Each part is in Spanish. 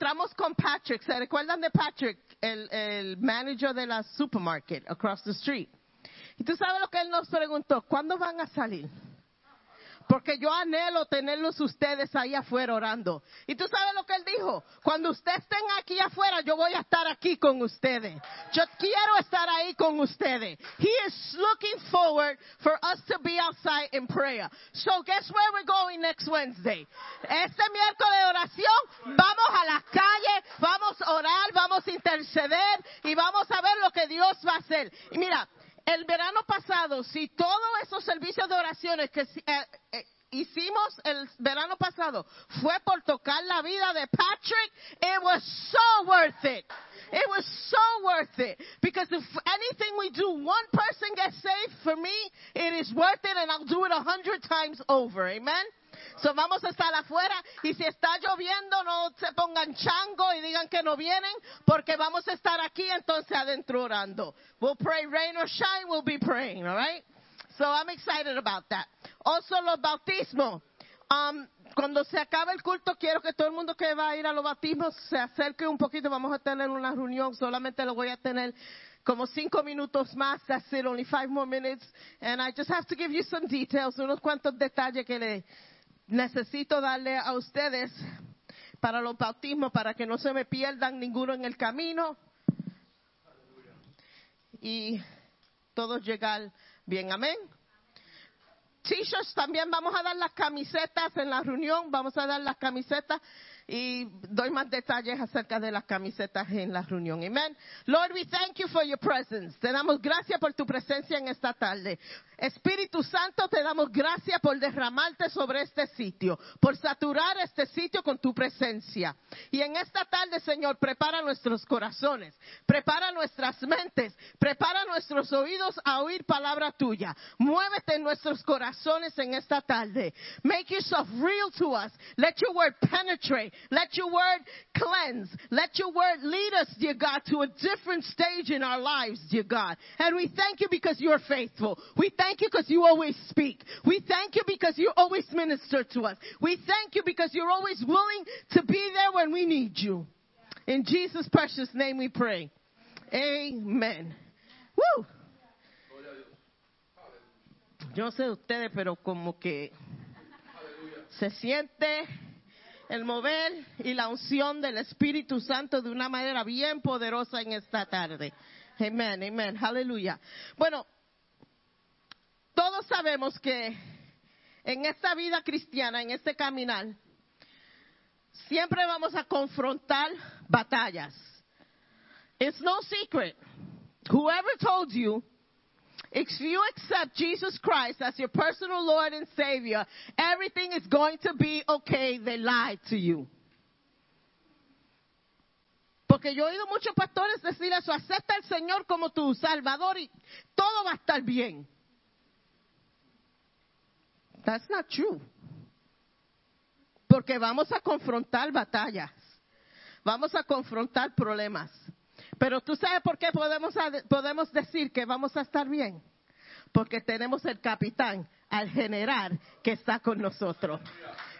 encontramos con Patrick. ¿Se recuerdan de Patrick, el, el manager de la supermarket across the street? Y tú sabes lo que él nos preguntó, ¿cuándo van a salir? Porque yo anhelo tenerlos ustedes ahí afuera orando. Y tú sabes lo que él dijo. Cuando ustedes estén aquí afuera, yo voy a estar aquí con ustedes. Yo quiero estar ahí con ustedes. He is looking forward for us to be outside in prayer. So guess where we're going next Wednesday? Este miércoles de oración, vamos a las calles, vamos a orar, vamos a interceder y vamos a ver lo que Dios va a hacer. Y mira, el verano pasado, si todos esos servicios de oraciones que eh, eh, hicimos el verano pasado fue por tocar la vida de Patrick, it was so worth it. It was so worth it. Because if anything we do, one person gets saved, for me, it is worth it and I'll do it a hundred times over. Amen? So vamos a estar afuera y si está lloviendo no se pongan chango y digan que no vienen porque vamos a estar aquí entonces adentro orando. We'll pray rain or shine, we'll be praying, all right? So I'm excited about that. Also los bautismos. Um, cuando se acabe el culto, quiero que todo el mundo que va a ir a los bautismos se acerque un poquito. Vamos a tener una reunión, solamente lo voy a tener como cinco minutos más. That's it, only five more minutes. And I just have to give you some details, unos cuantos detalles que le necesito darle a ustedes para los bautismos, para que no se me pierdan ninguno en el camino. Y todos llegar bien, amén. T-shirts también vamos a dar las camisetas en la reunión, vamos a dar las camisetas y doy más detalles acerca de las camisetas en la reunión. Amén. Lord, we thank you for your presence. Te damos gracias por tu presencia en esta tarde. Espíritu Santo, te damos gracias por derramarte sobre este sitio, por saturar este sitio con tu presencia. Y en esta tarde, Señor, prepara nuestros corazones, prepara nuestras mentes, prepara nuestros oídos a oír palabra tuya. Muévete nuestros corazones en esta tarde. Make yourself real to us. Let your word penetrate. Let your word cleanse. Let your word lead us, dear God, to a different stage in our lives, dear God. And we thank you because you're faithful. We thank you because you always speak. We thank you because you always minister to us. We thank you because you're always willing to be there when we need you. In Jesus' precious name we pray. Amen. Woo! Yo sé ustedes, pero como que se siente el mover y la unción del Espíritu Santo de una manera bien poderosa en esta tarde. Amén, amén, aleluya. Bueno, todos sabemos que en esta vida cristiana, en este caminar, siempre vamos a confrontar batallas. It's no secret. Whoever told you if you accept Jesus Christ as your personal Lord and Savior, everything is going to be okay. They lied to you. Porque yo he oído muchos pastores decir eso, acepta al Señor como tu Salvador y todo va a estar bien. That's not true. Porque vamos a confrontar batallas. Vamos a confrontar problemas. Pero tú sabes por qué podemos, podemos decir que vamos a estar bien. Porque tenemos el capitán, al general, que está con nosotros.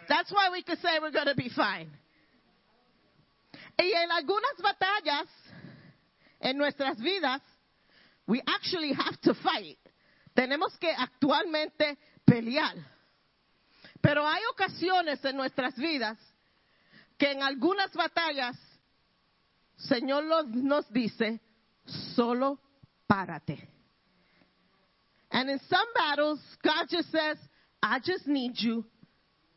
That's why we can say we're going to be fine. Y en algunas batallas en nuestras vidas, we actually have to fight. Tenemos que actualmente pelear. Pero hay ocasiones en nuestras vidas que en algunas batallas Señor nos dice, solo párate. And in some battles, God just says, I just need you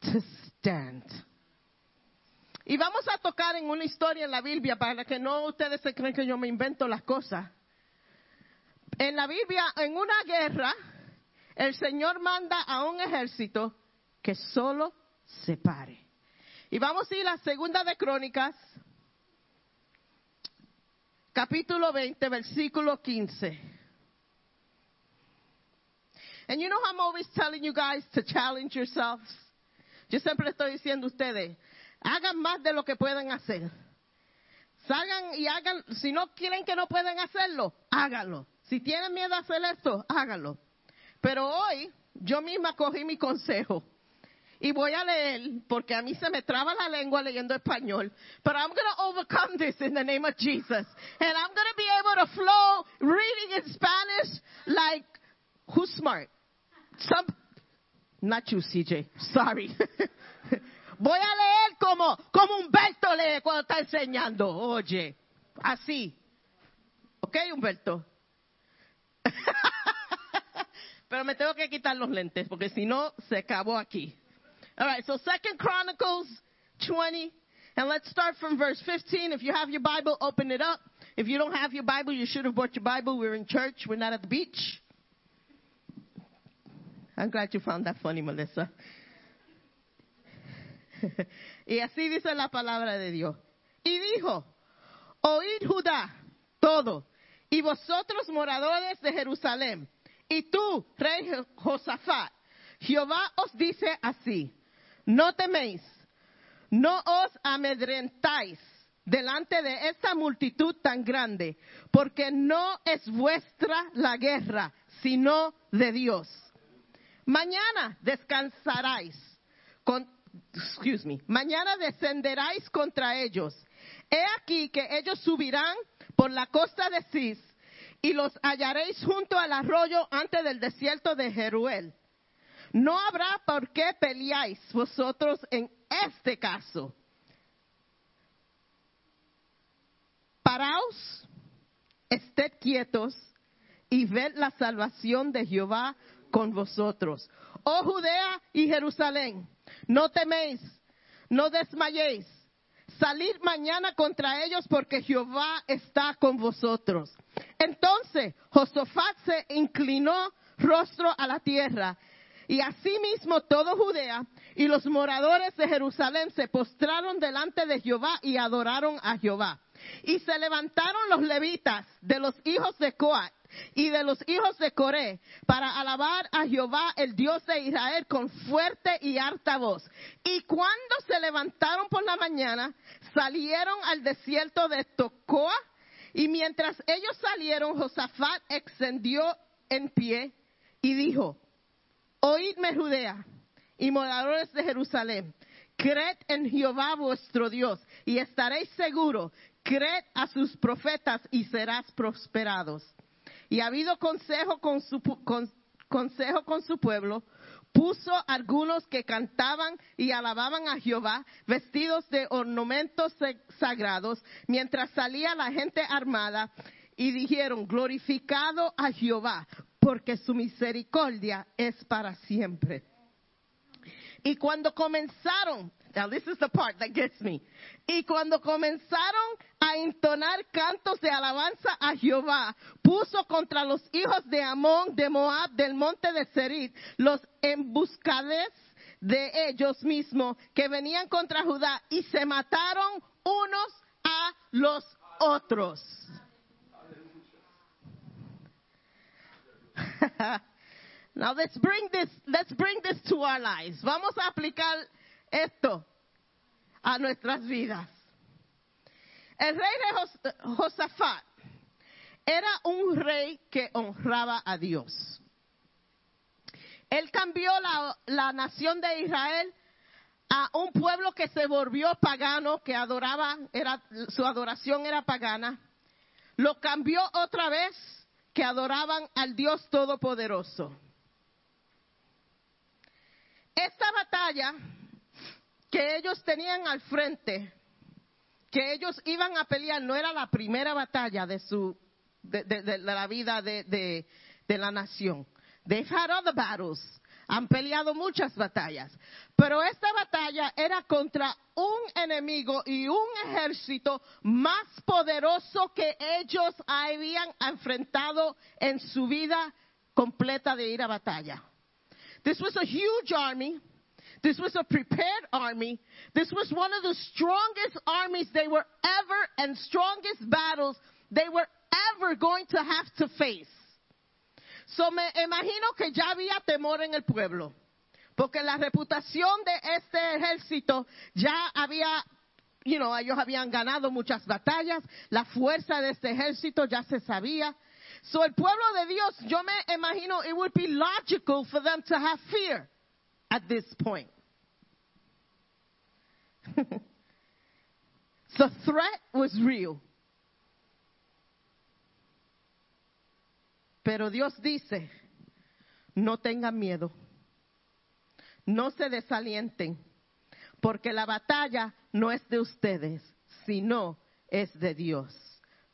to stand. Y vamos a tocar en una historia en la Biblia para que no ustedes se creen que yo me invento las cosas. En la Biblia, en una guerra, el Señor manda a un ejército que solo se pare. Y vamos a ir a la segunda de Crónicas, capítulo 20, versículo 15. And you know I'm always telling you guys to challenge yourselves. Yo siempre estoy diciendo a ustedes, hagan más de lo que pueden hacer. Salgan y hagan, si no quieren que no pueden hacerlo, háganlo. Si tienen miedo a hacer esto, háganlo. Pero hoy yo misma cogí mi consejo y voy a leer, porque a mí se me traba la lengua leyendo español, but I'm going to overcome this in the name of Jesus. And I'm going to be able to flow reading in Spanish like, who's smart? Some, not you, CJ. Sorry. Voy a leer como, como Humberto lee cuando está enseñando. Oye, así. ¿Ok, Humberto? Pero me tengo que quitar los lentes porque si no se acabó aquí. All right, so Second Chronicles 20, and let's start from verse 15. If you have your Bible, open it up. If you don't have your Bible, you should have brought your Bible. We're in church. We're not at the beach. I'm glad you found that funny, Melissa. y así dice la palabra de Dios. Y dijo, oíd Judá, todo, y vosotros moradores de Jerusalén, y tú, rey Josafat, Jehová os dice así, no teméis, no os amedrentáis delante de esta multitud tan grande, porque no es vuestra la guerra, sino de Dios. Mañana descansaráis, con, excuse me, mañana descenderáis contra ellos. He aquí que ellos subirán por la costa de Cis y los hallaréis junto al arroyo antes del desierto de Jeruel. No habrá por qué peleáis vosotros en este caso. Paraos, ested quietos y ved la salvación de Jehová con vosotros. Oh Judea y Jerusalén, no teméis, no desmayéis. Salid mañana contra ellos porque Jehová está con vosotros. Entonces Josafat se inclinó rostro a la tierra y asimismo todo Judea y los moradores de Jerusalén se postraron delante de Jehová y adoraron a Jehová. Y se levantaron los levitas de los hijos de Coat y de los hijos de Coré para alabar a Jehová, el Dios de Israel, con fuerte y harta voz. Y cuando se levantaron por la mañana, salieron al desierto de Tocoa, y mientras ellos salieron, Josafat extendió en pie y dijo, Oídme Judea y moradores de Jerusalén, creed en Jehová vuestro Dios y estaréis seguros, creed a sus profetas y serás prosperados. Y ha habido consejo con su, con, consejo con su pueblo, puso algunos que cantaban y alababan a Jehová, vestidos de ornamentos sagrados, mientras salía la gente armada, y dijeron, glorificado a Jehová, porque su misericordia es para siempre. Y cuando comenzaron, now this is the part that gets me, y cuando comenzaron a entonar cantos de alabanza a Jehová, puso contra los hijos de Amón, de Moab, del monte de Serid, los embuscades de ellos mismos que venían contra Judá y se mataron unos a los otros. Now let's bring this, let's bring this to our lives. Vamos a aplicar esto a nuestras vidas. El rey de Josafat era un rey que honraba a Dios. Él cambió la, la, nación de Israel a un pueblo que se volvió pagano, que adoraba, era, su adoración era pagana. Lo cambió otra vez que adoraban al Dios Todopoderoso. Esta batalla que ellos tenían al frente, que ellos iban a pelear, no era la primera batalla de su de, la vida de, de, la nación. They've had other battles. Han peleado muchas batallas. Pero esta batalla era contra un enemigo y un ejército más poderoso que ellos habían enfrentado en su vida completa de ir a batalla. This was a huge army. This was a prepared army. This was one of the strongest armies they were ever and strongest battles they were ever going to have to face. So me imagino que ya había temor en el pueblo, porque la reputación de este ejército ya había, you know, ellos habían ganado muchas batallas, la fuerza de este ejército ya se sabía. So el pueblo de Dios, yo me imagino, it would be logical for them to have fear at this point. the threat was real. Pero Dios dice, no tengan miedo, no se desalienten, porque la batalla no es de ustedes, sino es de Dios.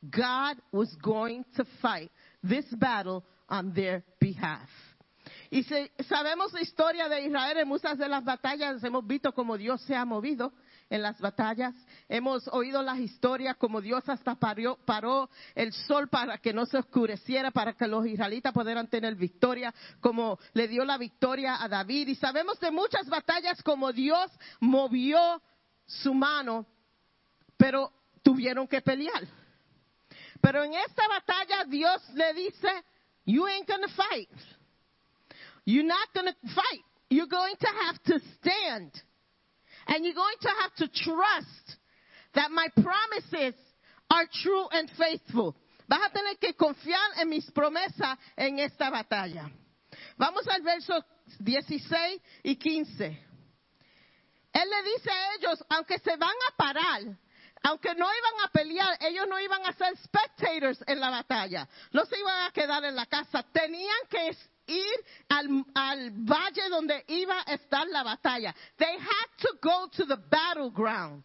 God was going to fight this battle on their behalf. Y se, sabemos la historia de Israel en muchas de las batallas, hemos visto cómo Dios se ha movido en las batallas, hemos oído las historias como Dios hasta paró, el sol para que no se oscureciera, para que los israelitas pudieran tener victoria, como le dio la victoria a David. Y sabemos de muchas batallas como Dios movió su mano, pero tuvieron que pelear. Pero en esta batalla Dios le dice, you ain't gonna fight. You're not gonna fight. You're going to have to stand. And you're going to have to trust that my promises are true and faithful. Vas a tener que confiar en mis promesas en esta batalla. Vamos al verso 16 y 15. Él le dice a ellos, aunque se van a parar, aunque no iban a pelear, ellos no iban a ser spectators en la batalla. No se iban a quedar en la casa. Tenían que ir al, al valle donde iba a estar la batalla. They had to go to the battleground.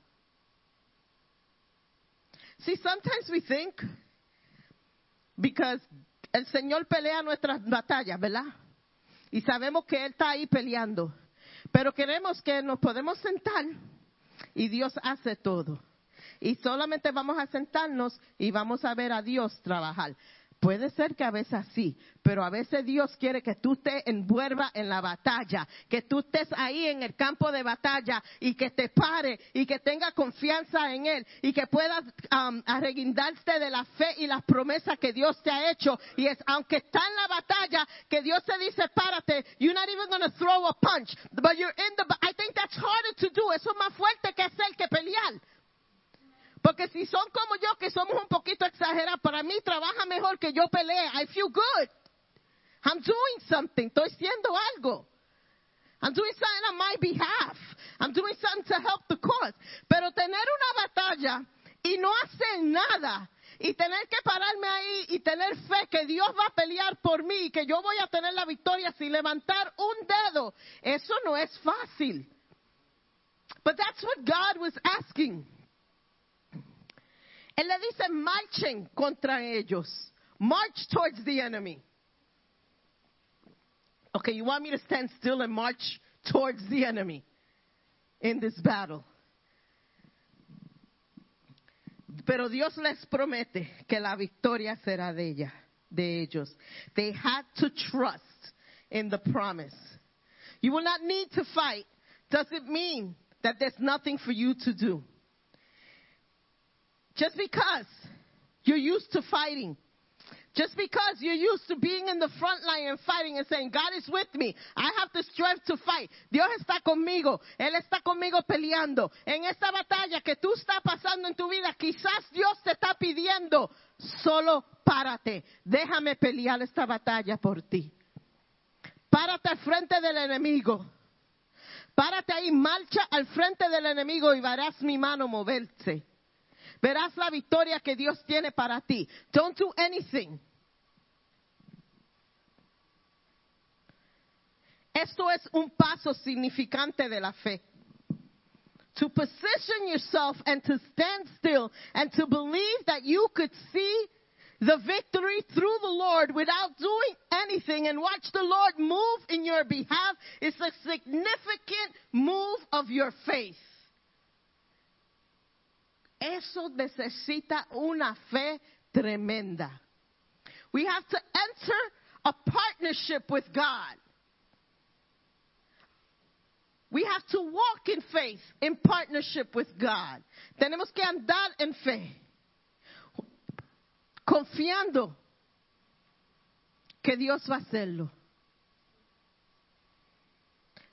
See, sometimes we think, because el Señor pelea nuestras batallas, ¿verdad? Y sabemos que Él está ahí peleando. Pero queremos que nos podemos sentar y Dios hace todo. Y solamente vamos a sentarnos y vamos a ver a Dios trabajar. Puede ser que a veces sí, pero a veces Dios quiere que tú te envuelvas en la batalla, que tú estés ahí en el campo de batalla y que te pare y que tenga confianza en Él y que puedas um, arreguindarte de la fe y las promesas que Dios te ha hecho. Y es, aunque está en la batalla, que Dios te dice, párate, you're not even going to throw a punch, but you're in the, I think that's harder to do. Eso es más fuerte que hacer que pelear. Porque si son como yo, que somos un poquito exagerados, para mí trabaja mejor que yo pelee. I feel good. I'm doing something. Estoy haciendo algo. I'm doing something on my behalf. I'm doing something to help the cause. Pero tener una batalla y no hacer nada y tener que pararme ahí y tener fe que Dios va a pelear por mí y que yo voy a tener la victoria sin levantar un dedo, eso no es fácil. But that's what God was asking. Él le dice, marchen contra ellos. March towards the enemy. Okay, you want me to stand still and march towards the enemy in this battle. Pero Dios les promete que la victoria será de ella, de ellos. They had to trust in the promise. You will not need to fight. Does it mean that there's nothing for you to do. Just because you're used to fighting, just because you're used to being in the front line and fighting and saying, God is with me, I have the strength to fight. Dios está conmigo, Él está conmigo peleando. En esta batalla que tú estás pasando en tu vida, quizás Dios te está pidiendo, solo párate, déjame pelear esta batalla por ti. Párate al frente del enemigo. Párate ahí, marcha al frente del enemigo y verás mi mano moverse. Verás la victoria que Dios tiene para ti. Don't do anything. Esto es un paso significante de la fe. To position yourself and to stand still and to believe that you could see the victory through the Lord without doing anything and watch the Lord move in your behalf is a significant move of your faith. Eso necesita una fe tremenda. We have to enter a partnership with God. We have to walk in faith, in partnership with God. Tenemos que andar en fe, confiando que Dios va a hacerlo.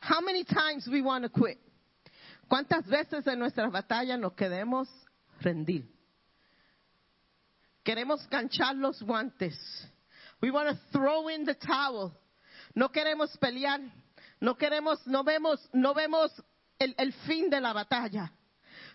How many times we want to quit? ¿Cuántas veces en nuestras batallas nos queremos rendir? Queremos ganchar los guantes. We want to throw in the towel. No queremos pelear. No queremos, no vemos, no vemos el fin de la batalla.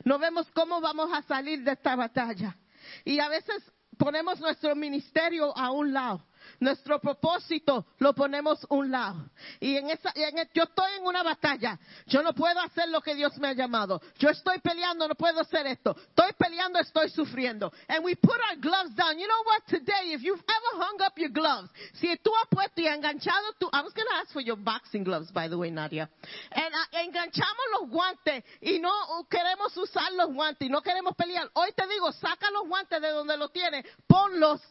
no vemos cómo vamos a salir de esta batalla. Y a veces ponemos nuestro ministerio a un lado. Nuestro propósito lo ponemos a un lado. Y en esa, en yo estoy en una batalla. Yo no puedo hacer lo que Dios me ha llamado. Yo estoy peleando, no puedo hacer esto. Estoy peleando, estoy sufriendo. And we put our gloves down. You know what? Today, if you've ever hung up your gloves, si tú has puesto y enganchado tu, I was going to ask for your boxing gloves, by the way, Nadia. And, uh, enganchamos los guantes y no queremos usar los guantes y no queremos pelear. Hoy te digo, saca los guantes de donde los tienes, ponlos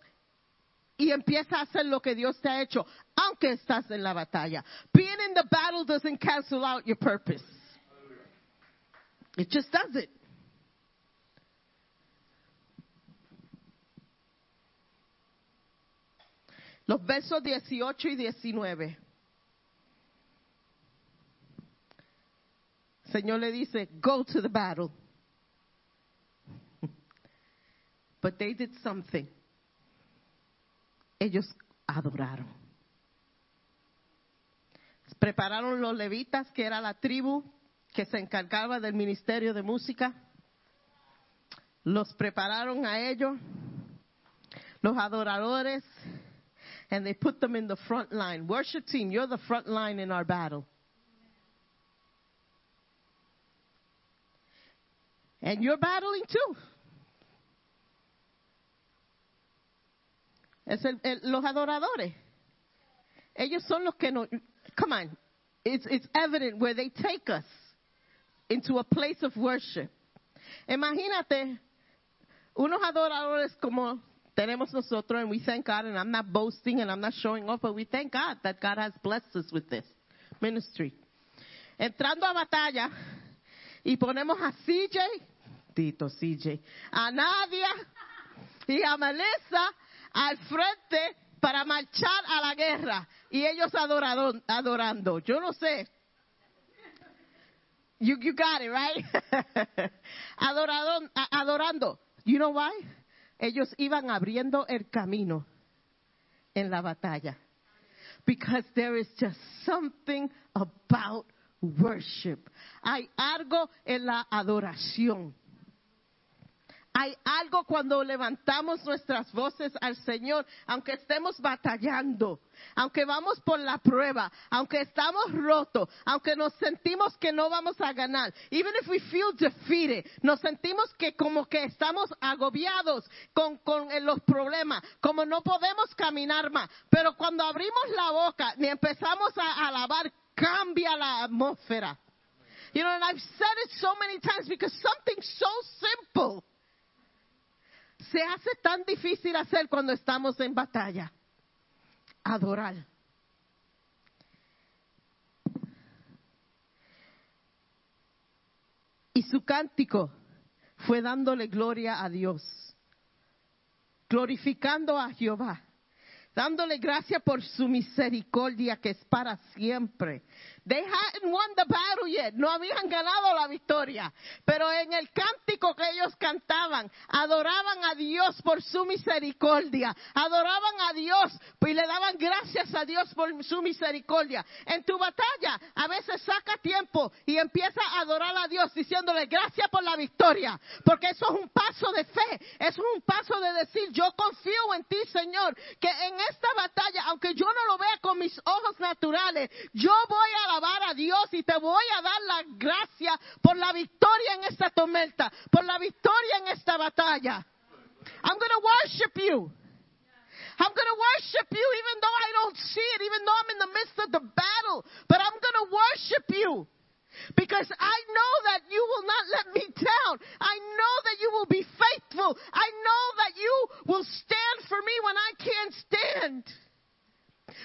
y empieza a hacer lo que Dios te ha hecho, aunque estás en la batalla. Being in the battle doesn't cancel out your purpose. It just doesn't. Los versos 18 y 19. Señor le dice, go to the battle. But they did something ellos adoraron. Prepararon los levitas, que era la tribu que se encargaba del ministerio de música. Los prepararon a ellos, los adoradores, and they put them in the front line. Worship team, you're the front line in our battle. And you're battling too. Es el, los adoradores. Ellos son los que no. Come on. It's, it's evident where they take us into a place of worship. Imagínate unos adoradores como tenemos nosotros, and we thank God, and I'm not boasting and I'm not showing off, but we thank God that God has blessed us with this ministry. Entrando a batalla y ponemos a CJ, Tito CJ, a Nadia y a Melissa al frente para marchar a la guerra y ellos adorado, adorando. Yo no sé. You, got it, right? Adorado, adorando. You know why? Ellos iban abriendo el camino en la batalla. Because there is just something about worship. Hay algo en la adoración. Hay algo cuando levantamos nuestras voces al Señor, aunque estemos batallando, aunque vamos por la prueba, aunque estamos rotos, aunque nos sentimos que no vamos a ganar, even if we feel defeated, nos sentimos que como que estamos agobiados con, con los problemas, como no podemos caminar más, pero cuando abrimos la boca y empezamos a alabar, cambia la atmósfera. You know, and I've said it so many times because something so simple se hace tan difícil hacer cuando estamos en batalla. Adorar. Y su cántico fue dándole gloria a Dios, glorificando a Jehová, dándole gracia por su misericordia que es para siempre. They hadn't won the battle yet. No habían ganado la victoria. Pero en el cántico que ellos cantaban, adoraban a Dios por su misericordia. Adoraban a Dios y le daban gracias a Dios por su misericordia. En tu batalla, a veces saca tiempo y empieza a adorar a Dios diciéndole gracias por la victoria. Porque eso es un paso de fe. Eso es un paso de decir, yo confío en ti, Señor, que en esta batalla, aunque yo no lo vea con mis ojos naturales, yo voy a a Dios y te voy a dar la gracia por la victoria en esta tormenta, por la victoria en esta batalla. I'm going to worship you. I'm going to worship you even though I don't see it, even though I'm in the midst of the battle. But I'm going to worship you. Because I know that you will not let me down. I know that you will be faithful. I know that you will stand for me when I can't stand.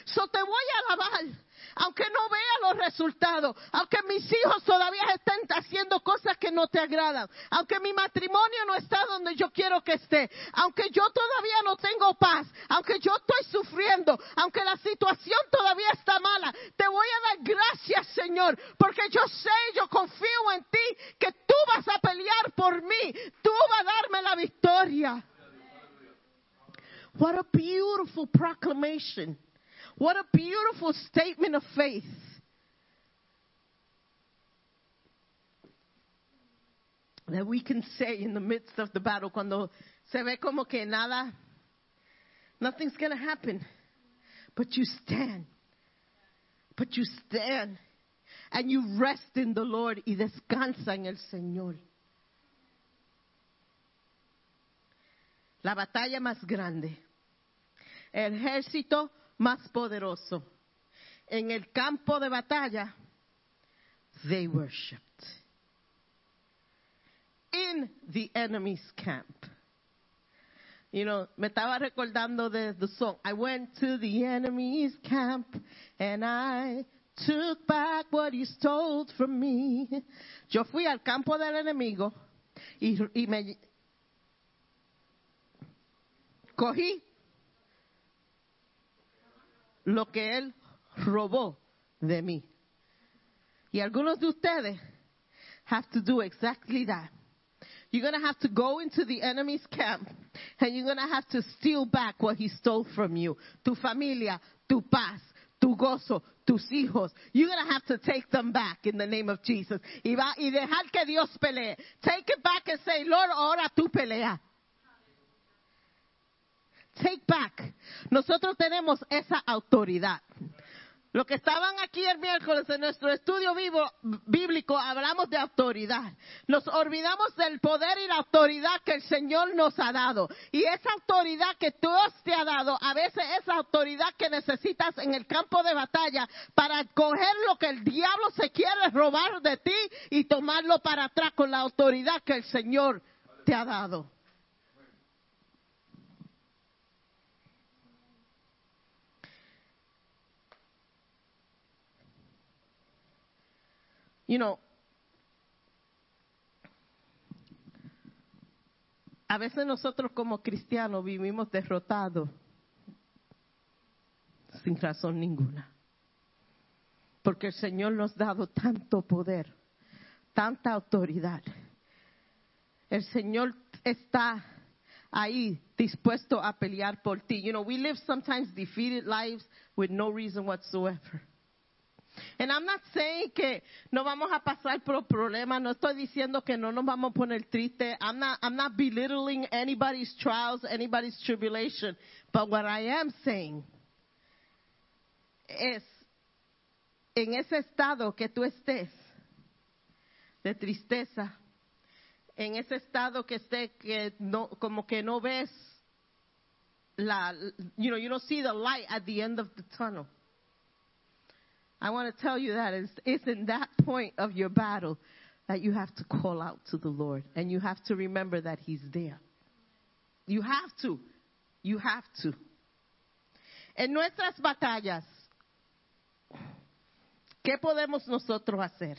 So te voy a alabar aunque no vea los resultados, aunque mis hijos todavía estén haciendo cosas que no te agradan, aunque mi matrimonio no está donde yo quiero que esté, aunque yo todavía no tengo paz, aunque yo estoy sufriendo, aunque la situación todavía está mala, te voy a dar gracias, Señor, porque yo sé, yo confío en ti, que tú vas a pelear por mí, tú vas a darme la victoria. What a beautiful proclamation. What a beautiful statement of faith. that we can say in the midst of the battle cuando se ve como que nada, nothing's going to happen, but you stand, but you stand and you rest in the Lord y descansa en el Señor. La batalla más grande, el ejército más poderoso. En el campo de batalla, they worshipped. In the enemy's camp. You know, me estaba recordando de the song. I went to the enemy's camp and I took back what he stole from me. Yo fui al campo del enemigo y, y me cogí lo que él robó de mí. Y algunos de ustedes have to do exactly that. You're going to have to go into the enemy's camp and you're going to have to steal back what he stole from you. Tu familia, tu paz, tu gozo, tus hijos. You're going to have to take them back in the name of Jesus. Y, va, y dejar que Dios pelee. Take it back and say, Lord, ahora tú pelea. Take back. Nosotros tenemos esa autoridad. Los que estaban aquí el miércoles en nuestro estudio vivo, bíblico hablamos de autoridad. Nos olvidamos del poder y la autoridad que el Señor nos ha dado. Y esa autoridad que Dios te ha dado, a veces esa autoridad que necesitas en el campo de batalla para coger lo que el diablo se quiere robar de ti y tomarlo para atrás con la autoridad que el Señor te ha dado. You know, a veces nosotros como cristianos vivimos derrotados sin razón ninguna. Porque el Señor nos ha dado tanto poder, tanta autoridad. El Señor está ahí dispuesto a pelear por ti. You know, we live sometimes defeated lives with no reason whatsoever. And I'm not saying que no vamos a pasar por problemas, no estoy diciendo que no nos vamos a poner tristes. I'm not, I'm not belittling anybody's trials, anybody's tribulation. But what I am saying es, en ese estado que tú estés, de tristeza, en ese estado que esté que no, como que no ves la, you know, you don't see the light at the end of the tunnel. I want to tell you that it's, it's in that point of your battle that you have to call out to the Lord and you have to remember that He's there. You have to. You have to. En nuestras batallas, ¿qué podemos nosotros hacer?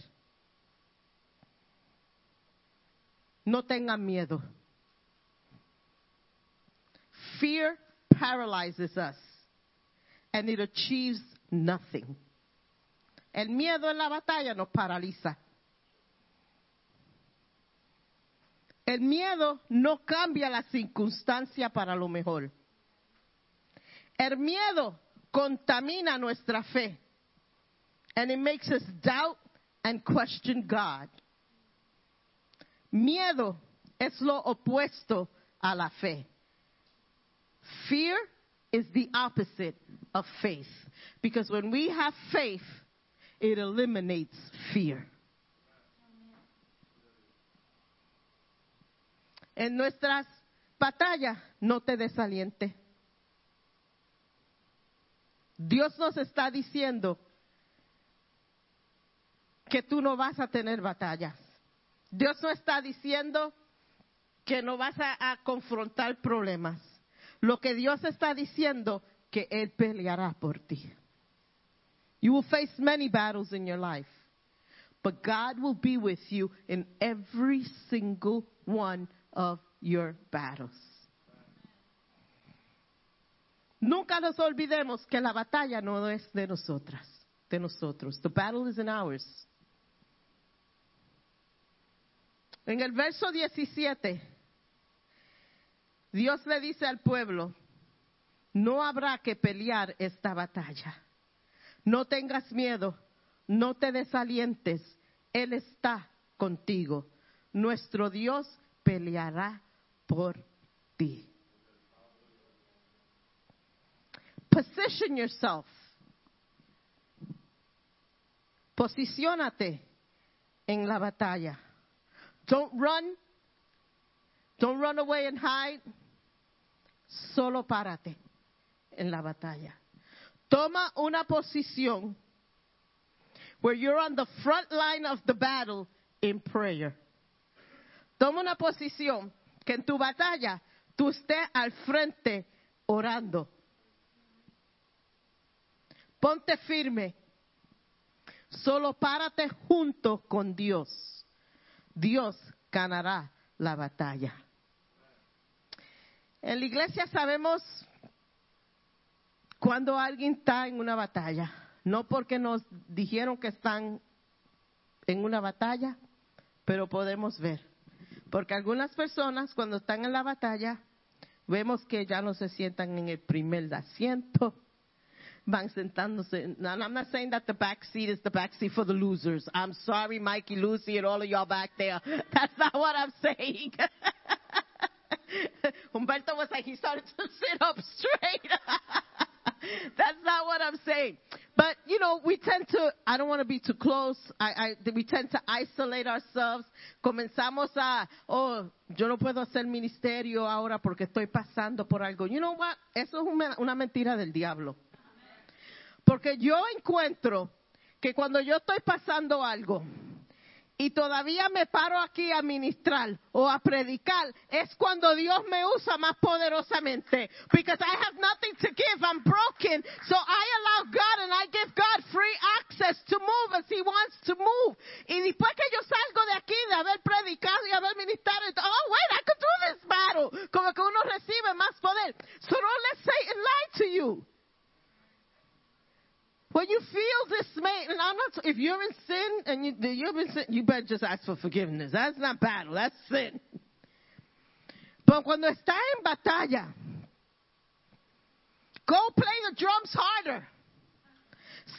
No tengan miedo. Fear paralyzes us and it achieves nothing. El miedo en la batalla nos paraliza. El miedo no cambia la circunstancia para lo mejor. El miedo contamina nuestra fe. And it makes us doubt and question God. Miedo es lo opuesto a la fe. Fear is the opposite of faith. Because when we have faith, it eliminates fear. En nuestras batallas, no te desaliente. Dios nos está diciendo que tú no vas a tener batallas. Dios no está diciendo que no vas a, a confrontar problemas. Lo que Dios está diciendo que Él peleará por ti. You will face many battles in your life, but God will be with you in every single one of your battles. Nunca nos olvidemos que la batalla no es de nosotras, de nosotros. The battle isn't ours. En el verso 17, Dios le dice al pueblo, no habrá que pelear esta batalla. No tengas miedo, no te desalientes, Él está contigo. nuestro Dios peleará por ti. Position yourself. Posiciónate en la batalla. Don't run. Don't run away and hide. Solo párate en la batalla. Toma una posición where you're on the front line of the battle in prayer. Toma una posición que en tu batalla tú estés al frente orando. Ponte firme. Solo párate junto con Dios. Dios ganará la batalla. En la iglesia sabemos cuando alguien está en una batalla, no porque nos dijeron que están en una batalla, pero podemos ver. Porque algunas personas cuando están en la batalla, vemos que ya no se sientan en el primer asiento, van sentándose. And I'm not saying that the back seat is the back seat for the losers. I'm sorry, Mikey, Lucy, and all of y'all back there. That's not what I'm saying. Humberto was like, he started to sit up straight. That's not what I'm saying. But, you know, we tend to, I don't want to be too close. I, I, we tend to isolate ourselves. Comenzamos a, oh, yo no puedo hacer ministerio ahora porque estoy pasando por algo. You know what? Eso es una, una mentira del diablo. Porque yo encuentro que cuando yo estoy pasando algo y todavía me paro aquí a ministrar o a predicar, es cuando Dios me usa más poderosamente. Because I have nothing to give, I'm broken. So I allow God and I give God free access to move as He wants to move. Y después que yo salgo de aquí, de haber predicado y haber ministrado, oh wait, I could do this battle. Como que uno recibe más poder. So don't let Satan lie to you. When you feel dismayed, and I'm not, if you're in sin and you, you've been sin, you better just ask for forgiveness. That's not battle, that's sin. Pero cuando está en batalla, go play the drums harder.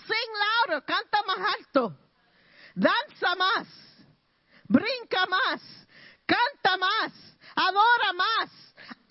Sing louder, canta más alto. Danza más. Brinca más. Canta más. Adora más.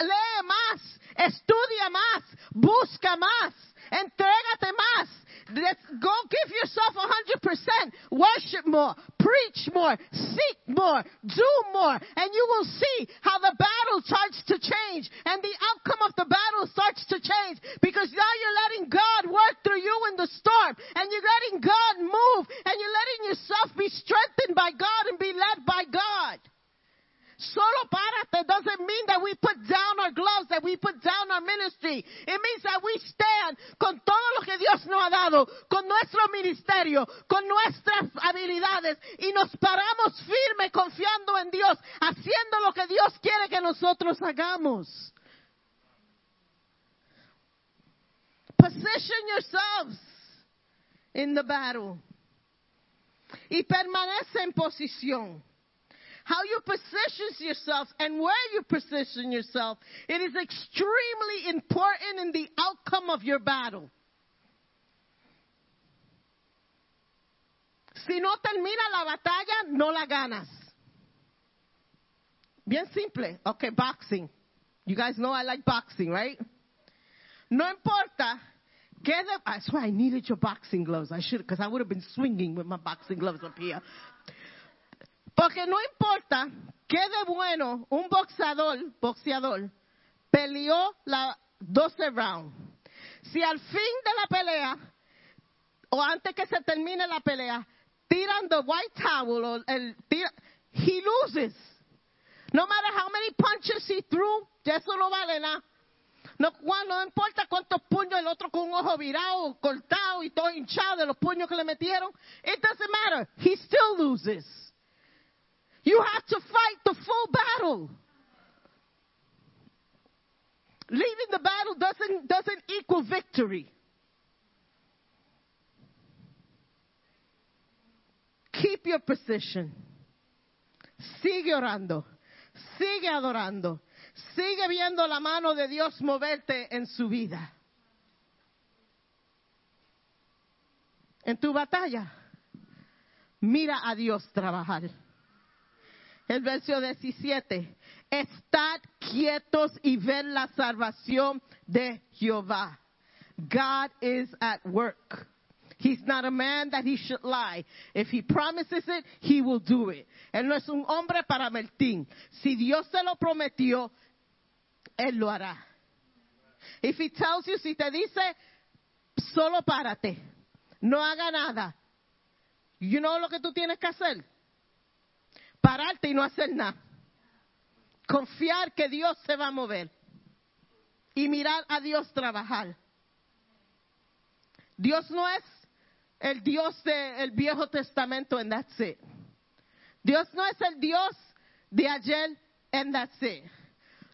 Lee más. Estudia más. Busca más. Entrégate más. Let's go give yourself a hundred percent. Worship more, preach more, seek more, do more, and you will see how the battle starts to change and the outcome of the battle starts to change because now you're letting God work through you in the storm and you're letting God move and you're letting yourself be strengthened by God and be led by God. Solo párate doesn't mean that we put down our gloves, that we put down our ministry. It means that we stand con todo lo que Dios nos ha dado, con nuestro ministerio, con nuestras habilidades y nos paramos firme confiando en Dios, haciendo lo que Dios quiere que nosotros hagamos. Position yourselves in the battle. Y permanece en posición how you position yourself and where you position yourself, it is extremely important in the outcome of your battle. Si no termina la batalla, no la ganas. Bien simple. Okay, boxing. You guys know I like boxing, right? No importa that's why I needed your boxing gloves. I should, because I would have been swinging with my boxing gloves up here. Porque no importa qué de bueno un boxeador, boxeador peleó la 12 rounds. Si al fin de la pelea, o antes que se termine la pelea, tiran the white towel, o el, tira, he loses. No matter how many punches he threw, eso no vale nada. No, no importa cuántos puños el otro con un ojo virado, cortado y todo hinchado de los puños que le metieron. It doesn't matter. He still loses. You have to fight the full battle. Leaving the battle doesn't, doesn't equal victory. Keep your position. Sigue orando. Sigue adorando. Sigue viendo la mano de Dios moverte en su vida. En tu batalla, mira a Dios trabajar. El verso 17. Estad quietos y ven la salvación de Jehová. God is at work. He's not a man that he should lie. If he promises it, he will do it. Él no es un hombre para mentir. Si Dios se lo prometió, él lo hará. If he tells you, si te dice, solo párate, no haga nada. You know lo que tú tienes que hacer? Pararte y no hacer nada. Confiar que Dios se va a mover. Y mirar a Dios trabajar. Dios no es el Dios del Viejo Testamento and that's it. Dios no es el Dios de ayer and that's it.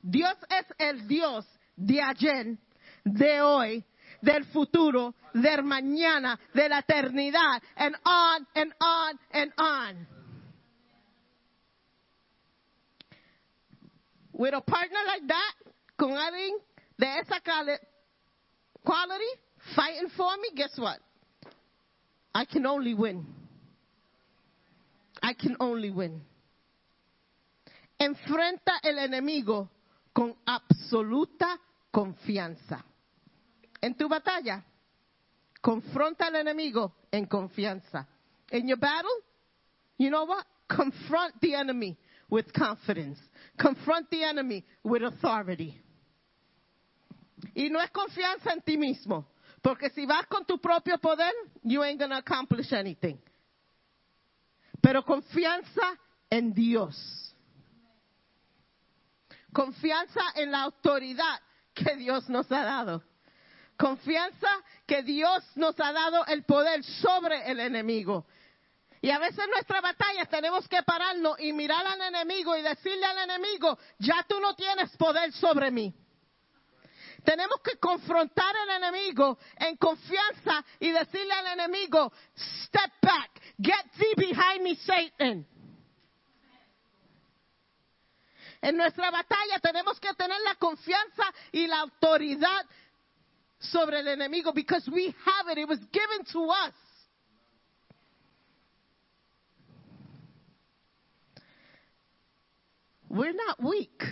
Dios es el Dios de ayer, de hoy, del futuro, del mañana, de la eternidad, and on and on and on. With a partner like that, con alguien de esa quality, fighting for me, guess what? I can only win. I can only win. Enfrenta el enemigo con absoluta confianza. En tu batalla, confronta al enemigo en confianza. In your battle, you know what? Confront the enemy with confidence. Confront the enemy with authority. Y no es confianza en ti mismo. Porque si vas con tu propio poder, you ain't to accomplish anything. Pero confianza en Dios. Confianza en la autoridad que Dios nos ha dado. Confianza que Dios nos ha dado el poder sobre el enemigo. Y a veces en nuestra batalla tenemos que pararnos y mirar al enemigo y decirle al enemigo, ya tú no tienes poder sobre mí. Tenemos que confrontar al enemigo en confianza y decirle al enemigo, step back, get thee behind me, Satan. En nuestra batalla tenemos que tener la confianza y la autoridad sobre el enemigo because we have it. It was given to us. We're not weak.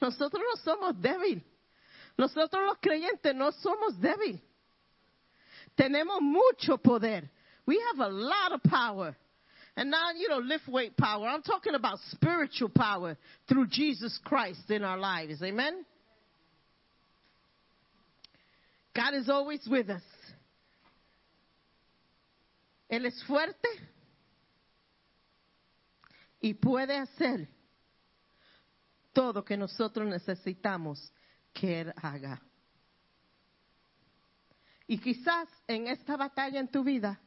Nosotros no somos débiles. Nosotros los creyentes no somos débiles. Tenemos mucho poder. We have a lot of power. And now, you know, lift weight power. I'm talking about spiritual power through Jesus Christ in our lives. Amen? God is always with us. Él es fuerte y puede hacer todo que nosotros necesitamos que Él haga. Y quizás en esta batalla en tu vida,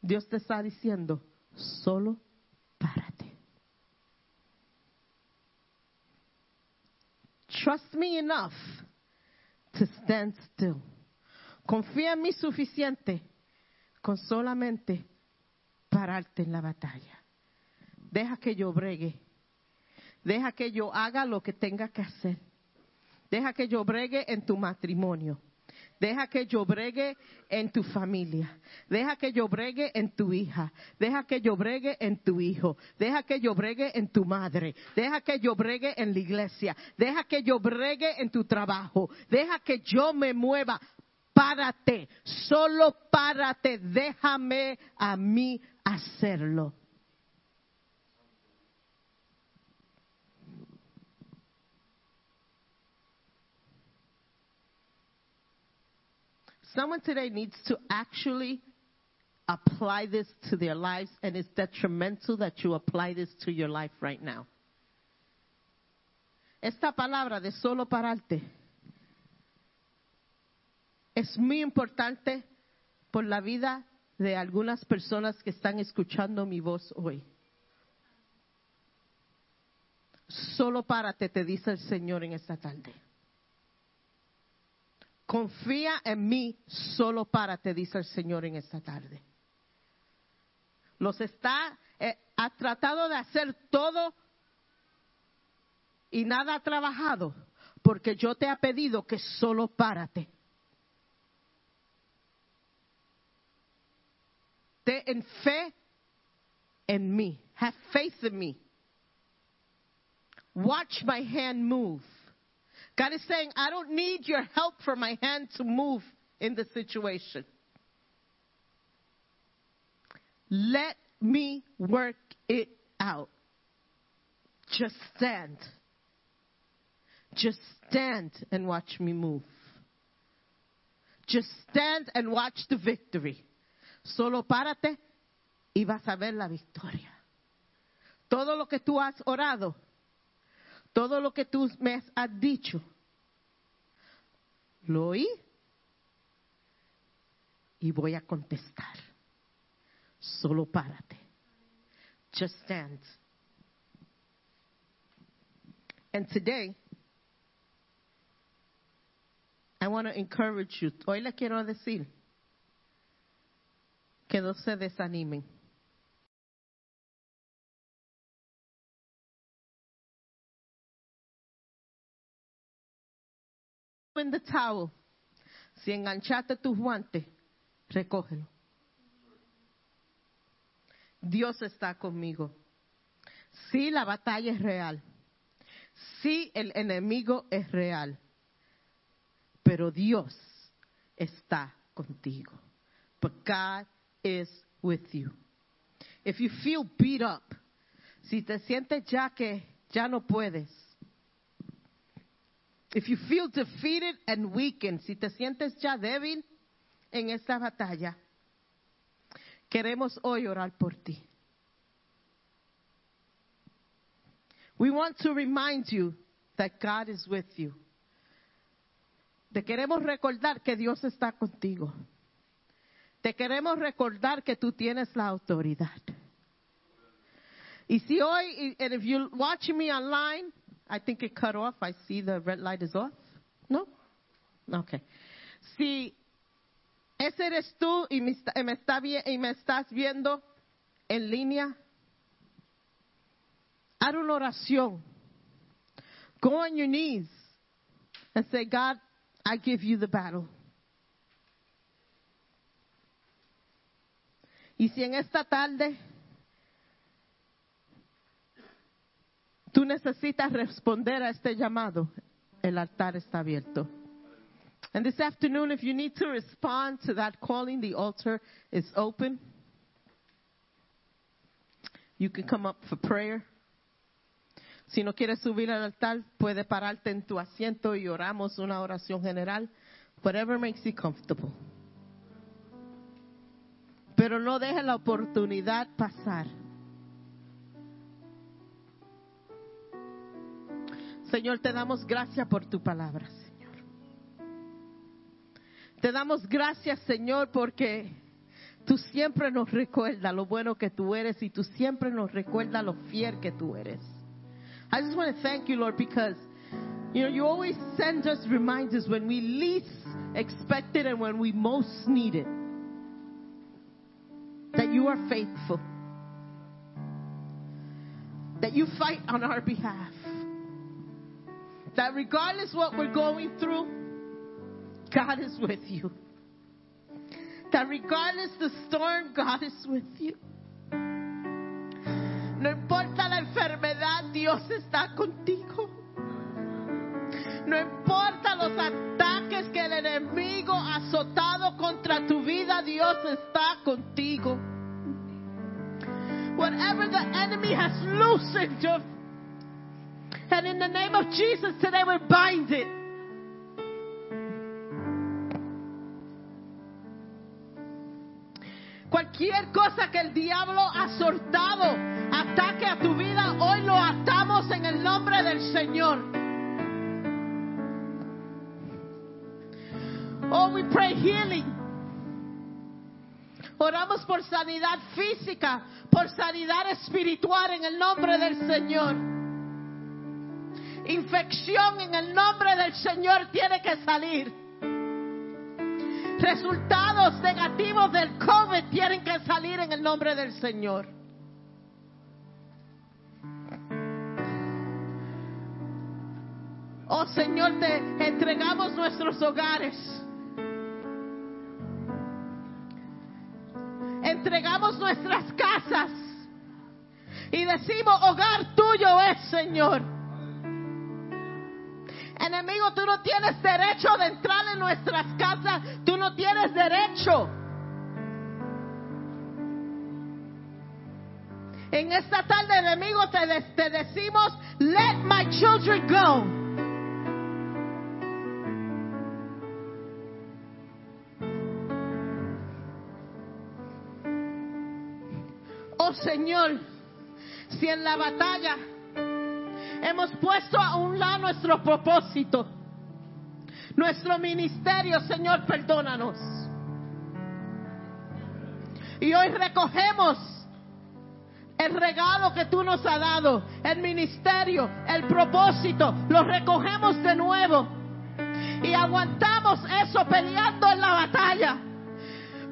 Dios te está diciendo, solo párate. Trust me enough to stand still. Confía en mí suficiente con solamente pararte en la batalla. Deja que yo bregue. Deja que yo haga lo que tenga que hacer. Deja que yo bregue en tu matrimonio. Deja que yo bregue en tu familia. Deja que yo bregue en tu hija. Deja que yo bregue en tu hijo. Deja que yo bregue en tu madre. Deja que yo bregue en la iglesia. Deja que yo bregue en tu trabajo. Deja que yo me mueva. Párate. Solo párate. Déjame a mí hacerlo. Someone today needs to actually apply this to their lives, and it's detrimental that you apply this to your life right now. Esta palabra de solo pararte es muy importante por la vida de algunas personas que están escuchando mi voz hoy. Solo párate, te dice el Señor en esta tarde. Confía en mí, solo párate, dice el Señor en esta tarde. Los está, eh, ha tratado de hacer todo y nada ha trabajado, porque yo te he pedido que solo párate. Ten fe en mí. Have faith in me. watch my hand move. God is saying, I don't need your help for my hand to move in the situation. Let me work it out. Just stand. Just stand and watch me move. Just stand and watch the victory. Solo párate y vas a ver la victoria. Todo lo que tú has orado, todo lo que tú me has dicho, lo oí y voy a contestar. Solo párate. Just stand. And today, I want to encourage you. Hoy le quiero decir que no se desanimen. In the towel. Si enganchaste tus guantes, recógelo. Dios está conmigo. Sí, la batalla es real. Sí, el enemigo es real. Pero Dios está contigo. But God is with you. If you feel beat up, si te sientes ya que ya no puedes, if you feel defeated and weakened, si te sientes ya débil en esta batalla, queremos hoy orar por ti. We want to remind you that God is with you. Te queremos recordar que Dios está contigo. Te queremos recordar que tú tienes la autoridad. Y si hoy, and if you're watching me online, I think it cut off. I see the red light is off. No? Okay. Si ese eres tú y me, está, y me estás viendo en línea, haz una oración. Go on your knees and say, God, I give you the battle. Y si en esta tarde tú necesitas responder a este llamado, el altar está abierto. And this afternoon, if you need to respond to that calling, the altar is open. You can come up for prayer. Si no quieres subir al altar, puede pararte en tu asiento y oramos una oración general. Whatever makes you comfortable. Pero no deje la oportunidad pasar. Señor, te damos gracias por tu palabra, Señor. Te damos gracias, Señor, porque tú siempre nos recuerdas lo bueno que tú eres y tú siempre nos recuerdas lo fiel que tú eres. I just want to thank you, Lord, because you know you always send us reminders when we least expect it and when we most need it. That you are faithful. That you fight on our behalf. That regardless what we're going through, God is with you. That regardless the storm, God is with you. No importa la enfermedad, Dios está contigo. No importa los ataques que el enemigo ha azotado contra tu vida, Dios está contigo. Whatever the enemy has loosened, your, and in the name of Jesus today we bind it. Cualquier cosa que el diablo ha soltado, ataque a tu vida, hoy lo atamos en el nombre del Señor. Oh, we pray healing. Oramos por sanidad física, por sanidad espiritual en el nombre del Señor. Infección en el nombre del Señor tiene que salir. Resultados negativos del COVID tienen que salir en el nombre del Señor. Oh Señor, te entregamos nuestros hogares. Entregamos nuestras casas. Y decimos, hogar tuyo es, Señor. Enemigo, tú no tienes derecho de entrar en nuestras casas. Tú no tienes derecho. En esta tarde, enemigo, te, te decimos, let my children go. Oh Señor, si en la batalla hemos puesto a un lado nuestro propósito, nuestro ministerio, Señor, perdónanos. Y hoy recogemos el regalo que tú nos has dado, el ministerio, el propósito, lo recogemos de nuevo y aguantamos eso peleando en la batalla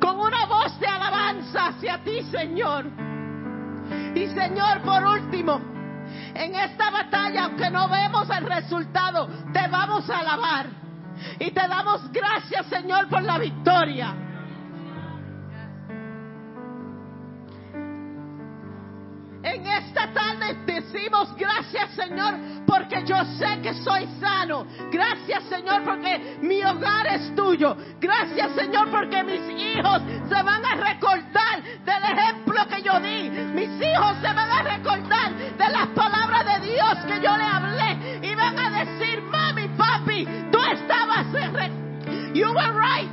con una voz de alabanza hacia ti, Señor. Y Señor, por último, en esta batalla, aunque no vemos el resultado, te vamos a alabar. Y te damos gracias, Señor, por la victoria. En esta tarde decimos gracias Señor porque yo sé que soy sano. Gracias Señor porque mi hogar es tuyo. Gracias Señor porque mis hijos se van a recordar del ejemplo que yo di. Mis hijos se van a Que yo le hablé. Y van a decir, mami, papi, tú estabas en... You were right.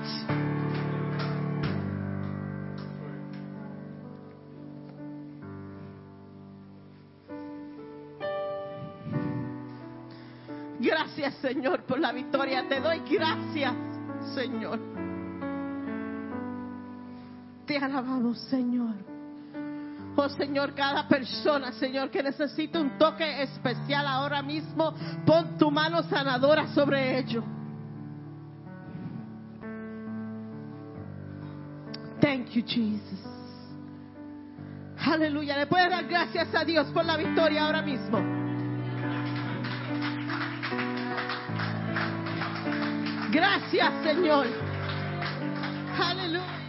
Gracias, Señor, por la victoria. Te doy gracias, Señor. Te alabamos, Señor. Oh Señor, cada persona, Señor, que necesita un toque especial ahora mismo, pon tu mano sanadora sobre ellos. Thank you, Jesus. Aleluya. Le puedes dar gracias a Dios por la victoria ahora mismo. Gracias, Señor. Aleluya.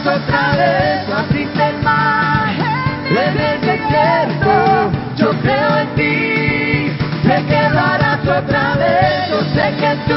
otra vez, así te desde el desierto, yo creo en ti, te quedarás otra vez, yo sé que tú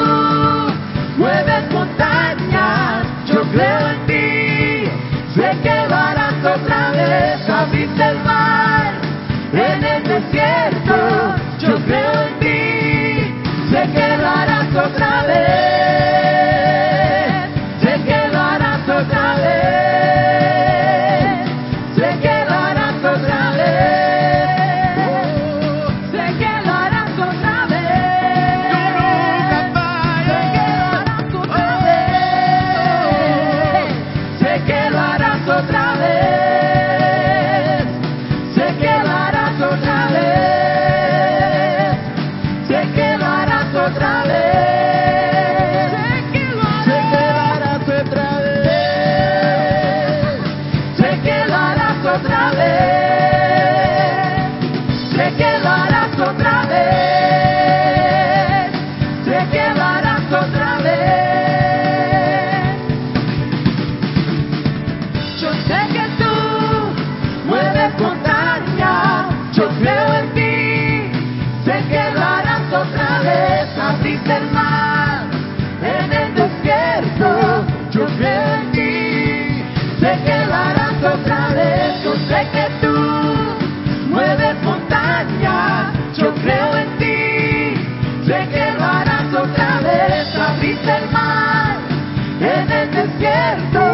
Santo.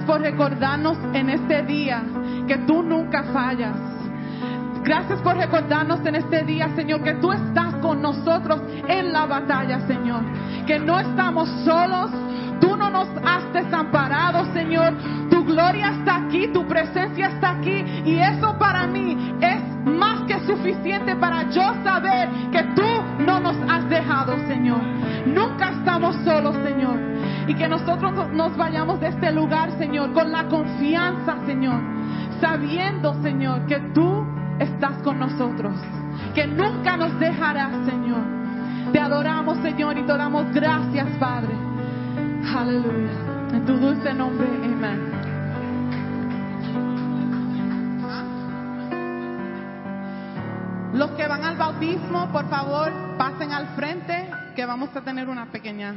Gracias por recordarnos en este día que tú nunca fallas. Gracias por recordarnos en este día, Señor, que tú estás con nosotros en la batalla, Señor. Que no estamos solos. Tú no nos has desamparado, Señor. Tu gloria está aquí, tu presencia está aquí. Y eso para mí es más que suficiente para yo saber que tú no nos has dejado, Señor. Nunca estamos solos, Señor. Y que nosotros nos vayamos de este lugar, Señor, con la confianza, Señor. Sabiendo, Señor, que tú estás con nosotros. Que nunca nos dejarás, Señor. Te adoramos, Señor, y te damos gracias, Padre. Aleluya. En tu dulce nombre, amén. Los que van al bautismo, por favor, pasen al frente, que vamos a tener una pequeña